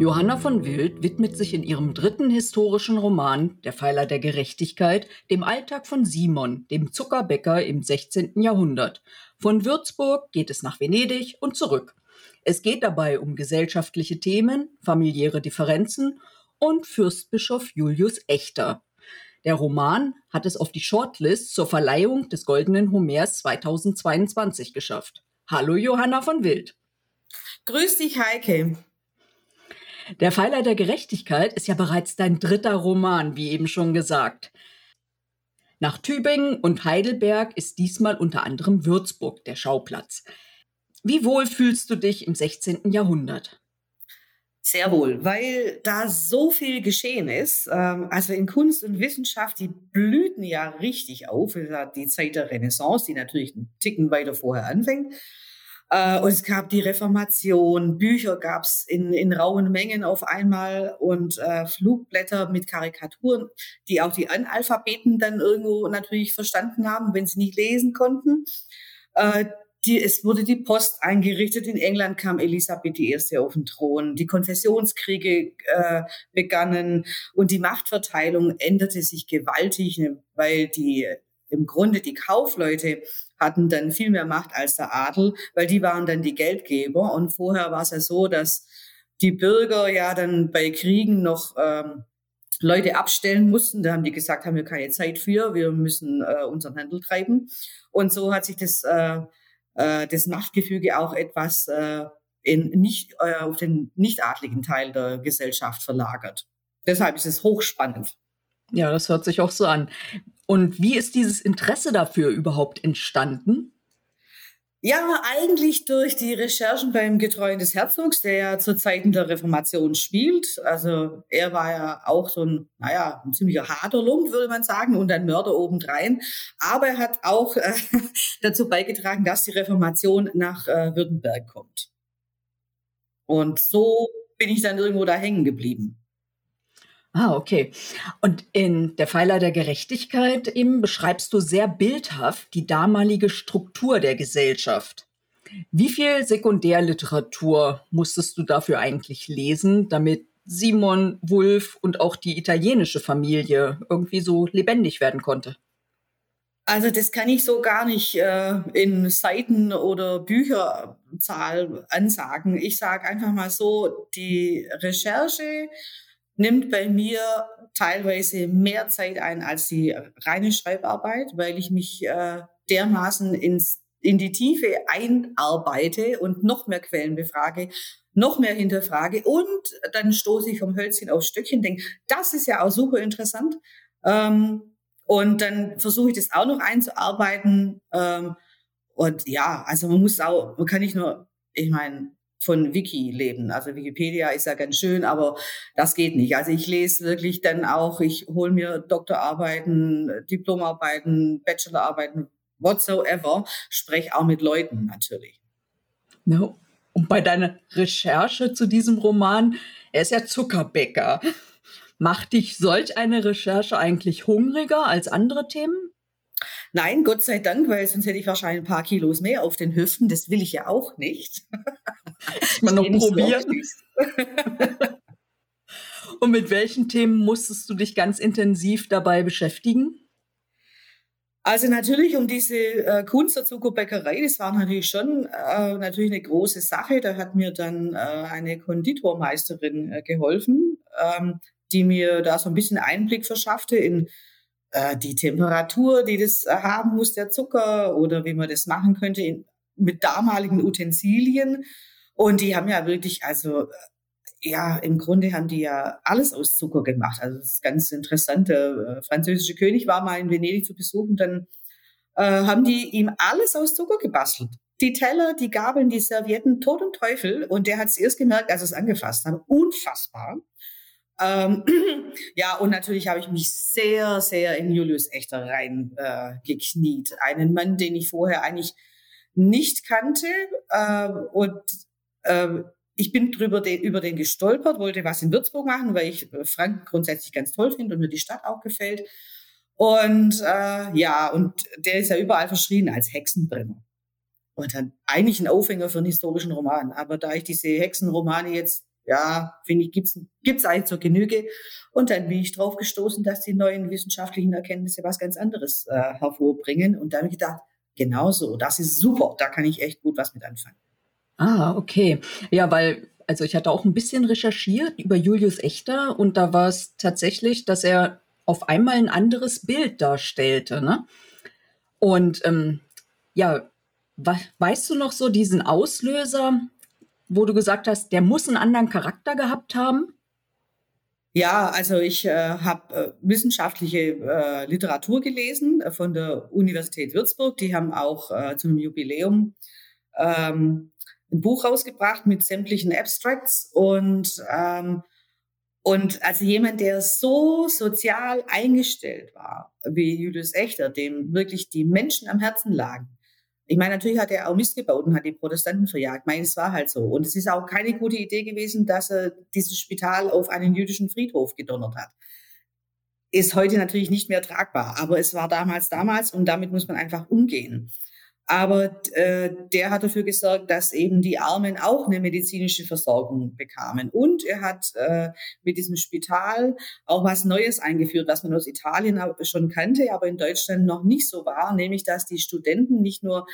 Johanna von Wild widmet sich in ihrem dritten historischen Roman, Der Pfeiler der Gerechtigkeit, dem Alltag von Simon, dem Zuckerbäcker im 16. Jahrhundert. Von Würzburg geht es nach Venedig und zurück. Es geht dabei um gesellschaftliche Themen, familiäre Differenzen und Fürstbischof Julius Echter. Der Roman hat es auf die Shortlist zur Verleihung des Goldenen Homers 2022 geschafft. Hallo Johanna von Wild. Grüß dich, Heike. Der Pfeiler der Gerechtigkeit ist ja bereits dein dritter Roman, wie eben schon gesagt. Nach Tübingen und Heidelberg ist diesmal unter anderem Würzburg der Schauplatz. Wie wohl fühlst du dich im 16. Jahrhundert? Sehr wohl, weil da so viel geschehen ist. Ähm, also in Kunst und Wissenschaft, die blühten ja richtig auf. Die Zeit der Renaissance, die natürlich einen Ticken weiter vorher anfängt. Äh, und es gab die Reformation, Bücher gab es in, in rauen Mengen auf einmal und äh, Flugblätter mit Karikaturen, die auch die Analphabeten dann irgendwo natürlich verstanden haben, wenn sie nicht lesen konnten. Äh, die, es wurde die Post eingerichtet. In England kam Elisabeth I. auf den Thron. Die Konfessionskriege äh, begannen und die Machtverteilung änderte sich gewaltig, ne, weil die im Grunde die Kaufleute hatten dann viel mehr Macht als der Adel, weil die waren dann die Geldgeber. Und vorher war es ja so, dass die Bürger ja dann bei Kriegen noch ähm, Leute abstellen mussten. Da haben die gesagt, haben wir keine Zeit für, wir müssen äh, unseren Handel treiben. Und so hat sich das äh, äh, das Machtgefüge auch etwas äh, in nicht, äh, auf den nichtadligen Teil der Gesellschaft verlagert. Deshalb ist es hochspannend. Ja, das hört sich auch so an. Und wie ist dieses Interesse dafür überhaupt entstanden? Ja, eigentlich durch die Recherchen beim Getreuen des Herzogs, der ja zu Zeiten der Reformation spielt. Also er war ja auch so ein, naja, ein ziemlicher harter Lump, würde man sagen, und ein Mörder obendrein. Aber er hat auch äh, dazu beigetragen, dass die Reformation nach äh, Württemberg kommt. Und so bin ich dann irgendwo da hängen geblieben. Ah, okay. Und in Der Pfeiler der Gerechtigkeit eben beschreibst du sehr bildhaft die damalige Struktur der Gesellschaft. Wie viel Sekundärliteratur musstest du dafür eigentlich lesen, damit Simon, Wulf und auch die italienische Familie irgendwie so lebendig werden konnte? Also das kann ich so gar nicht äh, in Seiten oder Bücherzahl ansagen. Ich sage einfach mal so, die Recherche nimmt bei mir teilweise mehr Zeit ein als die reine Schreibarbeit, weil ich mich äh, dermaßen ins, in die Tiefe einarbeite und noch mehr Quellen befrage, noch mehr hinterfrage und dann stoße ich vom Hölzchen aufs Stöckchen, denke, das ist ja auch super interessant. Ähm, und dann versuche ich das auch noch einzuarbeiten. Ähm, und ja, also man muss auch, man kann nicht nur, ich meine, von Wiki leben. Also Wikipedia ist ja ganz schön, aber das geht nicht. Also ich lese wirklich dann auch, ich hole mir Doktorarbeiten, Diplomarbeiten, Bachelorarbeiten, whatsoever, spreche auch mit Leuten natürlich. No. Und bei deiner Recherche zu diesem Roman, er ist ja Zuckerbäcker. Macht dich solch eine Recherche eigentlich hungriger als andere Themen? Nein, Gott sei Dank, weil sonst hätte ich wahrscheinlich ein paar Kilos mehr auf den Hüften. Das will ich ja auch nicht. Mal noch probieren. Und mit welchen Themen musstest du dich ganz intensiv dabei beschäftigen? Also natürlich um diese äh, Kunst der Zuckerbäckerei, das war natürlich schon äh, natürlich eine große Sache. Da hat mir dann äh, eine Konditormeisterin äh, geholfen, ähm, die mir da so ein bisschen Einblick verschaffte in äh, die Temperatur, die das äh, haben muss, der Zucker, oder wie man das machen könnte in, mit damaligen Utensilien. Und die haben ja wirklich, also ja, im Grunde haben die ja alles aus Zucker gemacht. Also das ist ganz interessant. Der äh, französische König war mal in Venedig zu besuchen, dann äh, haben die ihm alles aus Zucker gebastelt. Die Teller, die Gabeln, die Servietten, Tod und Teufel. Und der hat es erst gemerkt, als er es angefasst hat. Unfassbar. Ähm, ja, und natürlich habe ich mich sehr, sehr in Julius Echter rein äh. Einen Mann, den ich vorher eigentlich nicht kannte. Äh, und äh, ich bin drüber den, über den gestolpert, wollte was in Würzburg machen, weil ich äh, Frank grundsätzlich ganz toll finde und mir die Stadt auch gefällt. Und äh, ja, und der ist ja überall verschrien als Hexenbrenner. Und dann eigentlich ein Aufhänger für einen historischen Roman. Aber da ich diese Hexenromane jetzt ja, finde ich, gibt's gibt's eigentlich zur Genüge. Und dann bin ich drauf gestoßen, dass die neuen wissenschaftlichen Erkenntnisse was ganz anderes äh, hervorbringen. Und da habe ich gedacht, genauso, das ist super, da kann ich echt gut was mit anfangen. Ah, okay. Ja, weil, also ich hatte auch ein bisschen recherchiert über Julius Echter und da war es tatsächlich, dass er auf einmal ein anderes Bild darstellte. Ne? Und ähm, ja, weißt du noch so diesen Auslöser, wo du gesagt hast, der muss einen anderen Charakter gehabt haben? Ja, also ich äh, habe äh, wissenschaftliche äh, Literatur gelesen äh, von der Universität Würzburg. Die haben auch äh, zum Jubiläum ähm, ein Buch rausgebracht mit sämtlichen Abstracts und ähm, und also jemand, der so sozial eingestellt war, wie Julius Echter, dem wirklich die Menschen am Herzen lagen. Ich meine, natürlich hat er auch Mist gebaut und hat die Protestanten verjagt. Ich meine, es war halt so. Und es ist auch keine gute Idee gewesen, dass er dieses Spital auf einen jüdischen Friedhof gedonnert hat. Ist heute natürlich nicht mehr tragbar, aber es war damals damals und damit muss man einfach umgehen. Aber äh, der hat dafür gesorgt, dass eben die Armen auch eine medizinische Versorgung bekamen. Und er hat äh, mit diesem Spital auch was Neues eingeführt, was man aus Italien schon kannte, aber in Deutschland noch nicht so war, nämlich dass die Studenten nicht nur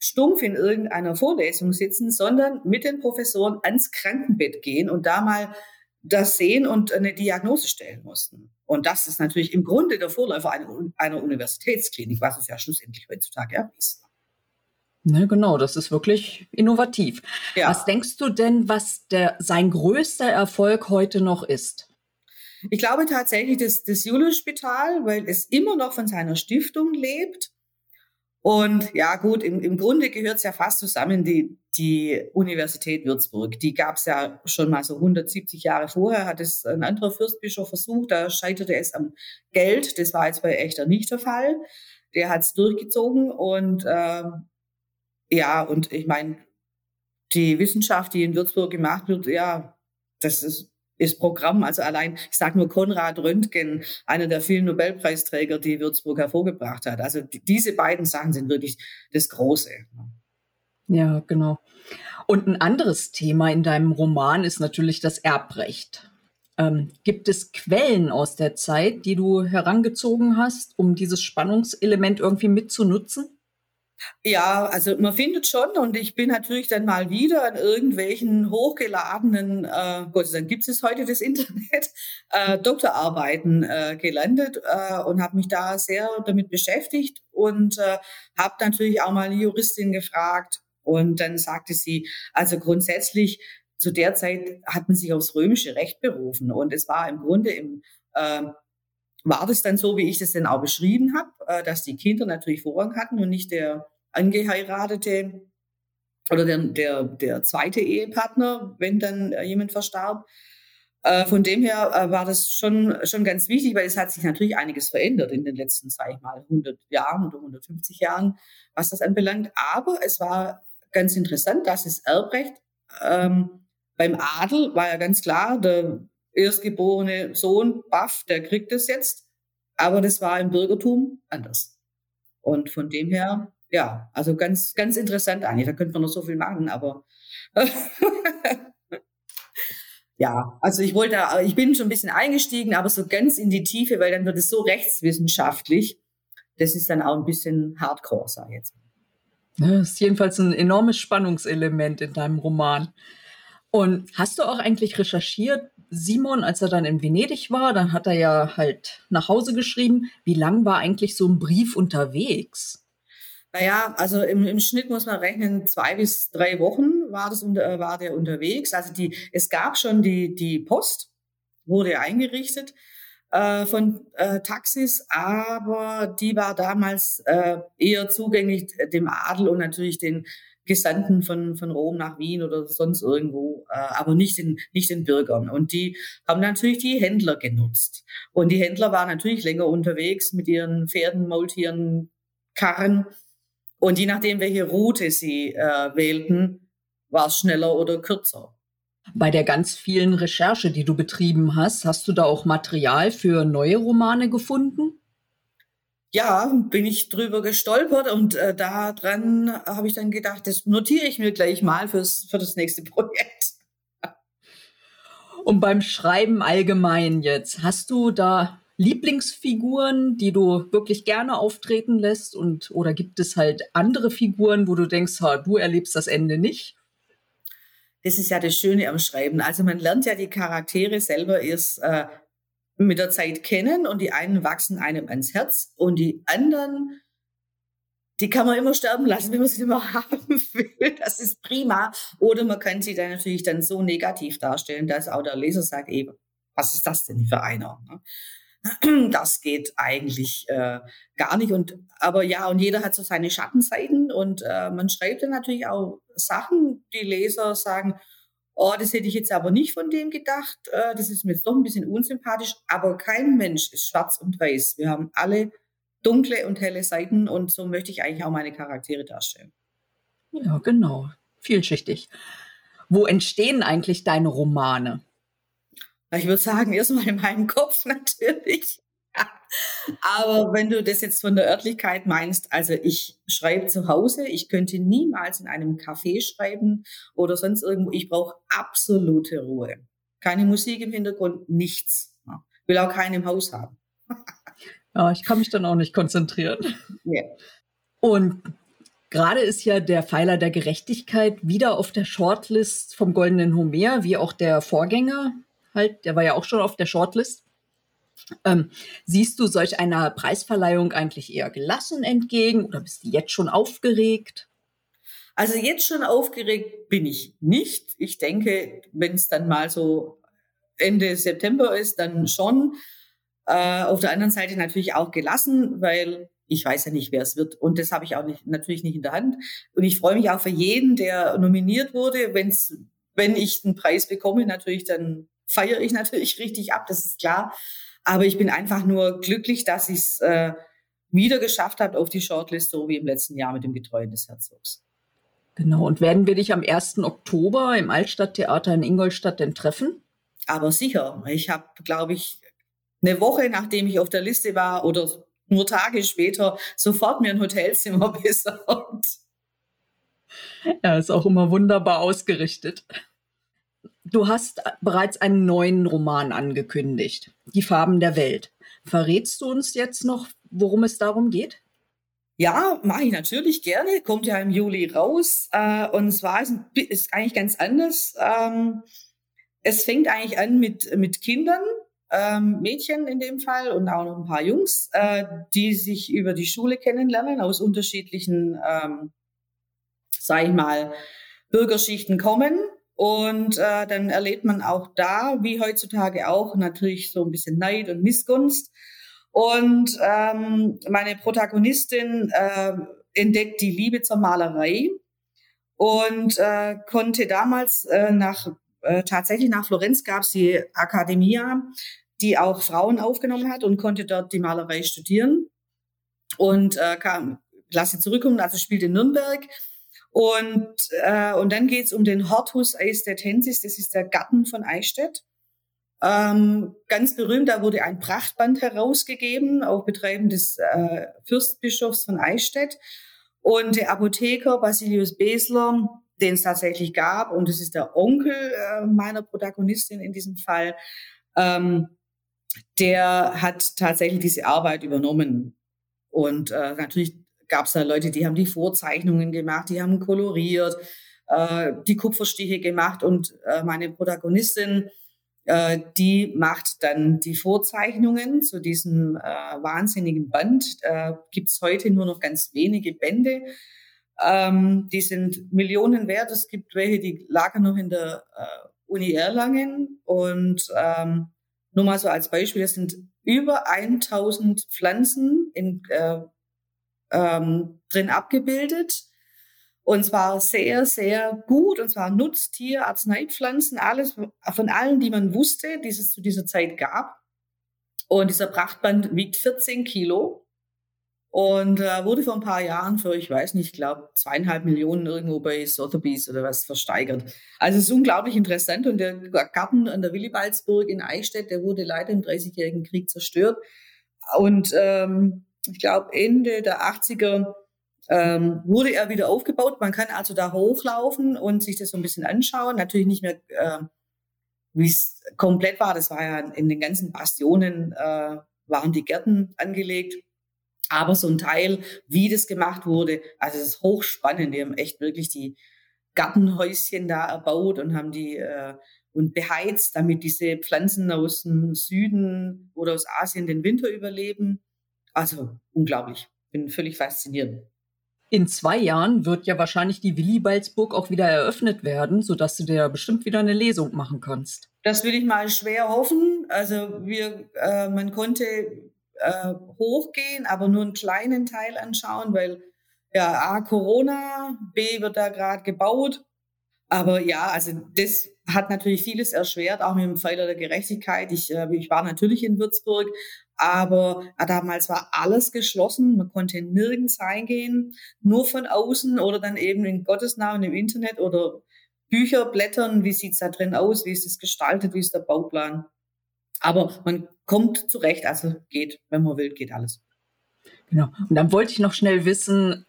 stumpf in irgendeiner Vorlesung sitzen, sondern mit den Professoren ans Krankenbett gehen und da mal das sehen und eine Diagnose stellen mussten. Und das ist natürlich im Grunde der Vorläufer einer, Universitätsklinik, was es ja schlussendlich heutzutage ist. Ne, genau, das ist wirklich innovativ. Ja. Was denkst du denn, was der, sein größter Erfolg heute noch ist? Ich glaube tatsächlich das, das Julius-Spital, weil es immer noch von seiner Stiftung lebt. Und ja gut, im, im Grunde gehört es ja fast zusammen, die, die Universität Würzburg. Die gab es ja schon mal so 170 Jahre vorher, hat es ein anderer Fürstbischof versucht, da scheiterte es am Geld. Das war jetzt bei Echter nicht der Fall. Der hat es durchgezogen und äh, ja, und ich meine, die Wissenschaft, die in Würzburg gemacht wird, ja, das ist, ist Programm. Also allein, ich sage nur Konrad Röntgen, einer der vielen Nobelpreisträger, die Würzburg hervorgebracht hat. Also diese beiden Sachen sind wirklich das Große. Ja, genau. Und ein anderes Thema in deinem Roman ist natürlich das Erbrecht. Ähm, gibt es Quellen aus der Zeit, die du herangezogen hast, um dieses Spannungselement irgendwie mitzunutzen? Ja, also man findet schon und ich bin natürlich dann mal wieder an irgendwelchen hochgeladenen, äh, Gott dann gibt es heute das Internet, äh, Doktorarbeiten äh, gelandet äh, und habe mich da sehr damit beschäftigt und äh, habe natürlich auch mal eine Juristin gefragt und dann sagte sie, also grundsätzlich zu der Zeit hat man sich aufs römische Recht berufen und es war im Grunde im äh, war das dann so, wie ich das denn auch beschrieben habe, äh, dass die Kinder natürlich Vorrang hatten und nicht der angeheiratete oder der, der, der zweite Ehepartner, wenn dann äh, jemand verstarb. Äh, von dem her war das schon, schon ganz wichtig, weil es hat sich natürlich einiges verändert in den letzten, sage ich mal, 100 Jahren oder 150 Jahren, was das anbelangt. Aber es war ganz interessant, dass es Erbrecht ähm, beim Adel war ja ganz klar, der erstgeborene Sohn, Baff, der kriegt es jetzt. Aber das war im Bürgertum anders. Und von dem her, ja, also ganz, ganz interessant eigentlich. Da könnte man noch so viel machen, aber ja, also ich wollte, ich bin schon ein bisschen eingestiegen, aber so ganz in die Tiefe, weil dann wird es so rechtswissenschaftlich. Das ist dann auch ein bisschen Hardcore, sag ich jetzt. Das ist jedenfalls ein enormes Spannungselement in deinem Roman. Und hast du auch eigentlich recherchiert, Simon, als er dann in Venedig war, dann hat er ja halt nach Hause geschrieben, wie lang war eigentlich so ein Brief unterwegs? Naja, also im, im Schnitt muss man rechnen, zwei bis drei Wochen war, das, unter, war der unterwegs. Also die, es gab schon die, die Post, wurde eingerichtet äh, von äh, Taxis, aber die war damals äh, eher zugänglich dem Adel und natürlich den Gesandten von, von Rom nach Wien oder sonst irgendwo, äh, aber nicht den, nicht den Bürgern. Und die haben natürlich die Händler genutzt. Und die Händler waren natürlich länger unterwegs mit ihren Pferden, Maultieren, Karren. Und je nachdem, welche Route sie äh, wählten, war es schneller oder kürzer. Bei der ganz vielen Recherche, die du betrieben hast, hast du da auch Material für neue Romane gefunden? ja, bin ich drüber gestolpert und äh, daran habe ich dann gedacht, das notiere ich mir gleich mal fürs, für das nächste Projekt. Und beim Schreiben allgemein jetzt, hast du da Lieblingsfiguren, die du wirklich gerne auftreten lässt? Und oder gibt es halt andere Figuren, wo du denkst, ha, du erlebst das Ende nicht? Das ist ja das Schöne am Schreiben. Also man lernt ja die Charaktere selber erst äh, mit der Zeit kennen und die einen wachsen einem ans Herz und die anderen die kann man immer sterben lassen, wenn man sie mehr haben will. Das ist prima. Oder man kann sie dann natürlich dann so negativ darstellen, dass auch der Leser sagt, eben, was ist das denn für einer? Das geht eigentlich äh, gar nicht. Und aber ja, und jeder hat so seine Schattenseiten und äh, man schreibt dann natürlich auch Sachen, die Leser sagen, oh, das hätte ich jetzt aber nicht von dem gedacht, äh, das ist mir jetzt doch ein bisschen unsympathisch. Aber kein Mensch ist schwarz und weiß. Wir haben alle dunkle und helle Seiten und so möchte ich eigentlich auch meine Charaktere darstellen. Ja, genau. Vielschichtig. Wo entstehen eigentlich deine Romane? Ich würde sagen, erstmal in meinem Kopf natürlich. Aber wenn du das jetzt von der Örtlichkeit meinst, also ich schreibe zu Hause, ich könnte niemals in einem Café schreiben oder sonst irgendwo. Ich brauche absolute Ruhe. Keine Musik im Hintergrund, nichts. Will auch keinen im Haus haben. Ja, ich kann mich dann auch nicht konzentrieren. Yeah. Und gerade ist ja der Pfeiler der Gerechtigkeit wieder auf der Shortlist vom Goldenen Homer, wie auch der Vorgänger halt, der war ja auch schon auf der Shortlist. Ähm, siehst du solch einer Preisverleihung eigentlich eher gelassen entgegen oder bist du jetzt schon aufgeregt? Also jetzt schon aufgeregt bin ich nicht. Ich denke, wenn es dann mal so Ende September ist, dann schon. Äh, auf der anderen Seite natürlich auch gelassen, weil ich weiß ja nicht, wer es wird. Und das habe ich auch nicht, natürlich nicht in der Hand. Und ich freue mich auch für jeden, der nominiert wurde. Wenn's, wenn ich den Preis bekomme, natürlich, dann feiere ich natürlich richtig ab, das ist klar. Aber ich bin einfach nur glücklich, dass ich es äh, wieder geschafft habe auf die Shortlist, so wie im letzten Jahr mit dem Getreuen des Herzogs. Genau. Und werden wir dich am 1. Oktober im Altstadttheater in Ingolstadt denn treffen? Aber sicher. Ich habe, glaube ich, eine Woche nachdem ich auf der Liste war oder nur Tage später sofort mir ein Hotelzimmer besorgt. Ja, ist auch immer wunderbar ausgerichtet. Du hast bereits einen neuen Roman angekündigt, Die Farben der Welt. Verrätst du uns jetzt noch, worum es darum geht? Ja, mache ich natürlich gerne. Kommt ja im Juli raus. Äh, und zwar ist, ist eigentlich ganz anders. Ähm, es fängt eigentlich an mit, mit Kindern, ähm, Mädchen in dem Fall und auch noch ein paar Jungs, äh, die sich über die Schule kennenlernen, aus unterschiedlichen, ähm, sag ich mal, Bürgerschichten kommen. Und äh, dann erlebt man auch da, wie heutzutage auch, natürlich so ein bisschen Neid und Missgunst. Und ähm, meine Protagonistin äh, entdeckt die Liebe zur Malerei und äh, konnte damals äh, nach äh, tatsächlich nach Florenz gab es die Academia, die auch Frauen aufgenommen hat und konnte dort die Malerei studieren und äh, kam, lasse zurückkommen, also spielt in Nürnberg. Und, äh, und dann geht's um den Hortus Eistetensis, das ist der Garten von Eichstätt. Ähm, ganz berühmt, da wurde ein Prachtband herausgegeben auf Betreiben des äh, Fürstbischofs von Eichstätt. Und der Apotheker Basilius Besler, den es tatsächlich gab, und das ist der Onkel äh, meiner Protagonistin in diesem Fall, ähm, der hat tatsächlich diese Arbeit übernommen. Und äh, natürlich gab es da Leute, die haben die Vorzeichnungen gemacht, die haben koloriert, äh, die Kupferstiche gemacht und äh, meine Protagonistin, äh, die macht dann die Vorzeichnungen zu diesem äh, wahnsinnigen Band. Äh, Gibt es heute nur noch ganz wenige Bände. Ähm, die sind Millionen wert. Es gibt welche, die lagern noch in der äh, Uni Erlangen und ähm, nur mal so als Beispiel, es sind über 1000 Pflanzen in, äh, ähm, drin abgebildet. Und zwar sehr, sehr gut. Und zwar Nutztier, Arzneipflanzen, alles von allen, die man wusste, die es zu dieser Zeit gab. Und dieser Prachtband wiegt 14 Kilo. Und äh, wurde vor ein paar Jahren für, ich weiß nicht, ich glaube, zweieinhalb Millionen irgendwo bei Sotheby's oder was versteigert. Also es ist unglaublich interessant. Und der Garten an der Willibaldsburg in Eichstätt, der wurde leider im Dreißigjährigen Krieg zerstört. Und ähm, ich glaube, Ende der 80er ähm, wurde er wieder aufgebaut. Man kann also da hochlaufen und sich das so ein bisschen anschauen. Natürlich nicht mehr äh, wie es komplett war. Das war ja in den ganzen Bastionen äh, waren die Gärten angelegt. Aber so ein Teil, wie das gemacht wurde, also es ist hochspannend. Die haben echt wirklich die Gartenhäuschen da erbaut und haben die äh, und beheizt, damit diese Pflanzen aus dem Süden oder aus Asien den Winter überleben. Also unglaublich. Bin völlig fasziniert. In zwei Jahren wird ja wahrscheinlich die Willibaldsburg auch wieder eröffnet werden, sodass du dir bestimmt wieder eine Lesung machen kannst. Das will ich mal schwer hoffen. Also wir, äh, man konnte äh, hochgehen, aber nur einen kleinen Teil anschauen, weil ja A Corona, B wird da gerade gebaut. Aber ja, also das hat natürlich vieles erschwert, auch mit dem Pfeiler der Gerechtigkeit. Ich, äh, ich war natürlich in Würzburg, aber damals war alles geschlossen. Man konnte nirgends reingehen, nur von außen oder dann eben in Gottes Namen im Internet oder Bücher blättern. Wie sieht's da drin aus? Wie ist es gestaltet? Wie ist der Bauplan? Aber man kommt zurecht, also geht, wenn man will, geht alles. Genau. Und dann wollte ich noch schnell wissen,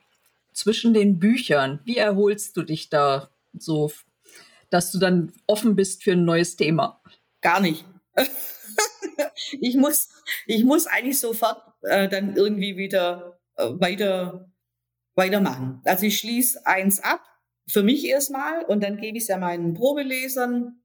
zwischen den Büchern, wie erholst du dich da so, dass du dann offen bist für ein neues Thema? Gar nicht. ich muss, ich muss eigentlich sofort äh, dann irgendwie wieder äh, weiter, weitermachen. Also ich schließe eins ab, für mich erstmal, und dann gebe ich es ja meinen Probelesern.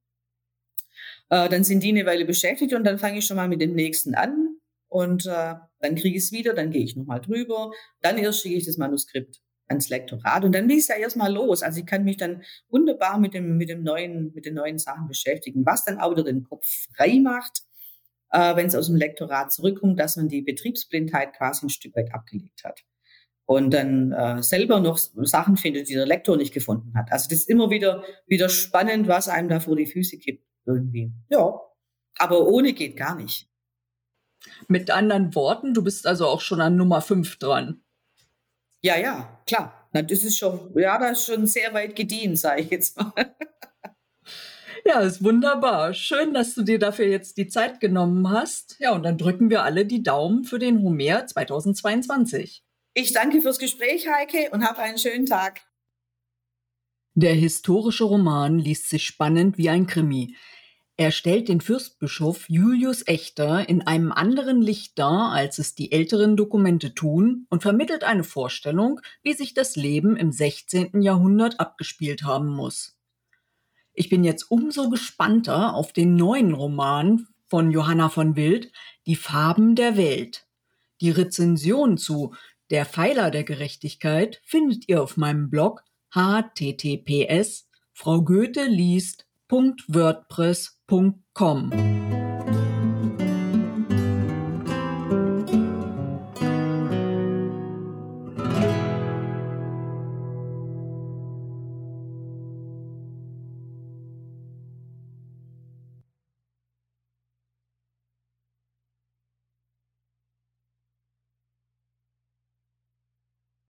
Äh, dann sind die eine Weile beschäftigt und dann fange ich schon mal mit dem nächsten an. Und äh, dann kriege ich es wieder, dann gehe ich nochmal drüber. Dann erst schicke ich das Manuskript ans Lektorat. Und dann bin ich ja erstmal los. Also ich kann mich dann wunderbar mit dem, mit dem neuen, mit den neuen Sachen beschäftigen, was dann auch wieder den Kopf frei macht äh, wenn es aus dem Lektorat zurückkommt, dass man die Betriebsblindheit quasi ein Stück weit abgelegt hat. Und dann äh, selber noch Sachen findet, die der Lektor nicht gefunden hat. Also das ist immer wieder, wieder spannend, was einem da vor die Füße kippt irgendwie. Ja, aber ohne geht gar nicht. Mit anderen Worten, du bist also auch schon an Nummer 5 dran. Ja, ja, klar. Na, das ist schon, ja, das ist schon sehr weit gedient, sage ich jetzt mal. Ja, ist wunderbar. Schön, dass du dir dafür jetzt die Zeit genommen hast. Ja, und dann drücken wir alle die Daumen für den Homer 2022. Ich danke fürs Gespräch, Heike, und hab einen schönen Tag. Der historische Roman liest sich spannend wie ein Krimi. Er stellt den Fürstbischof Julius Echter in einem anderen Licht dar, als es die älteren Dokumente tun, und vermittelt eine Vorstellung, wie sich das Leben im 16. Jahrhundert abgespielt haben muss. Ich bin jetzt umso gespannter auf den neuen Roman von Johanna von Wild, Die Farben der Welt. Die Rezension zu Der Pfeiler der Gerechtigkeit findet ihr auf meinem Blog https frau Goethe liest.wordpress.com.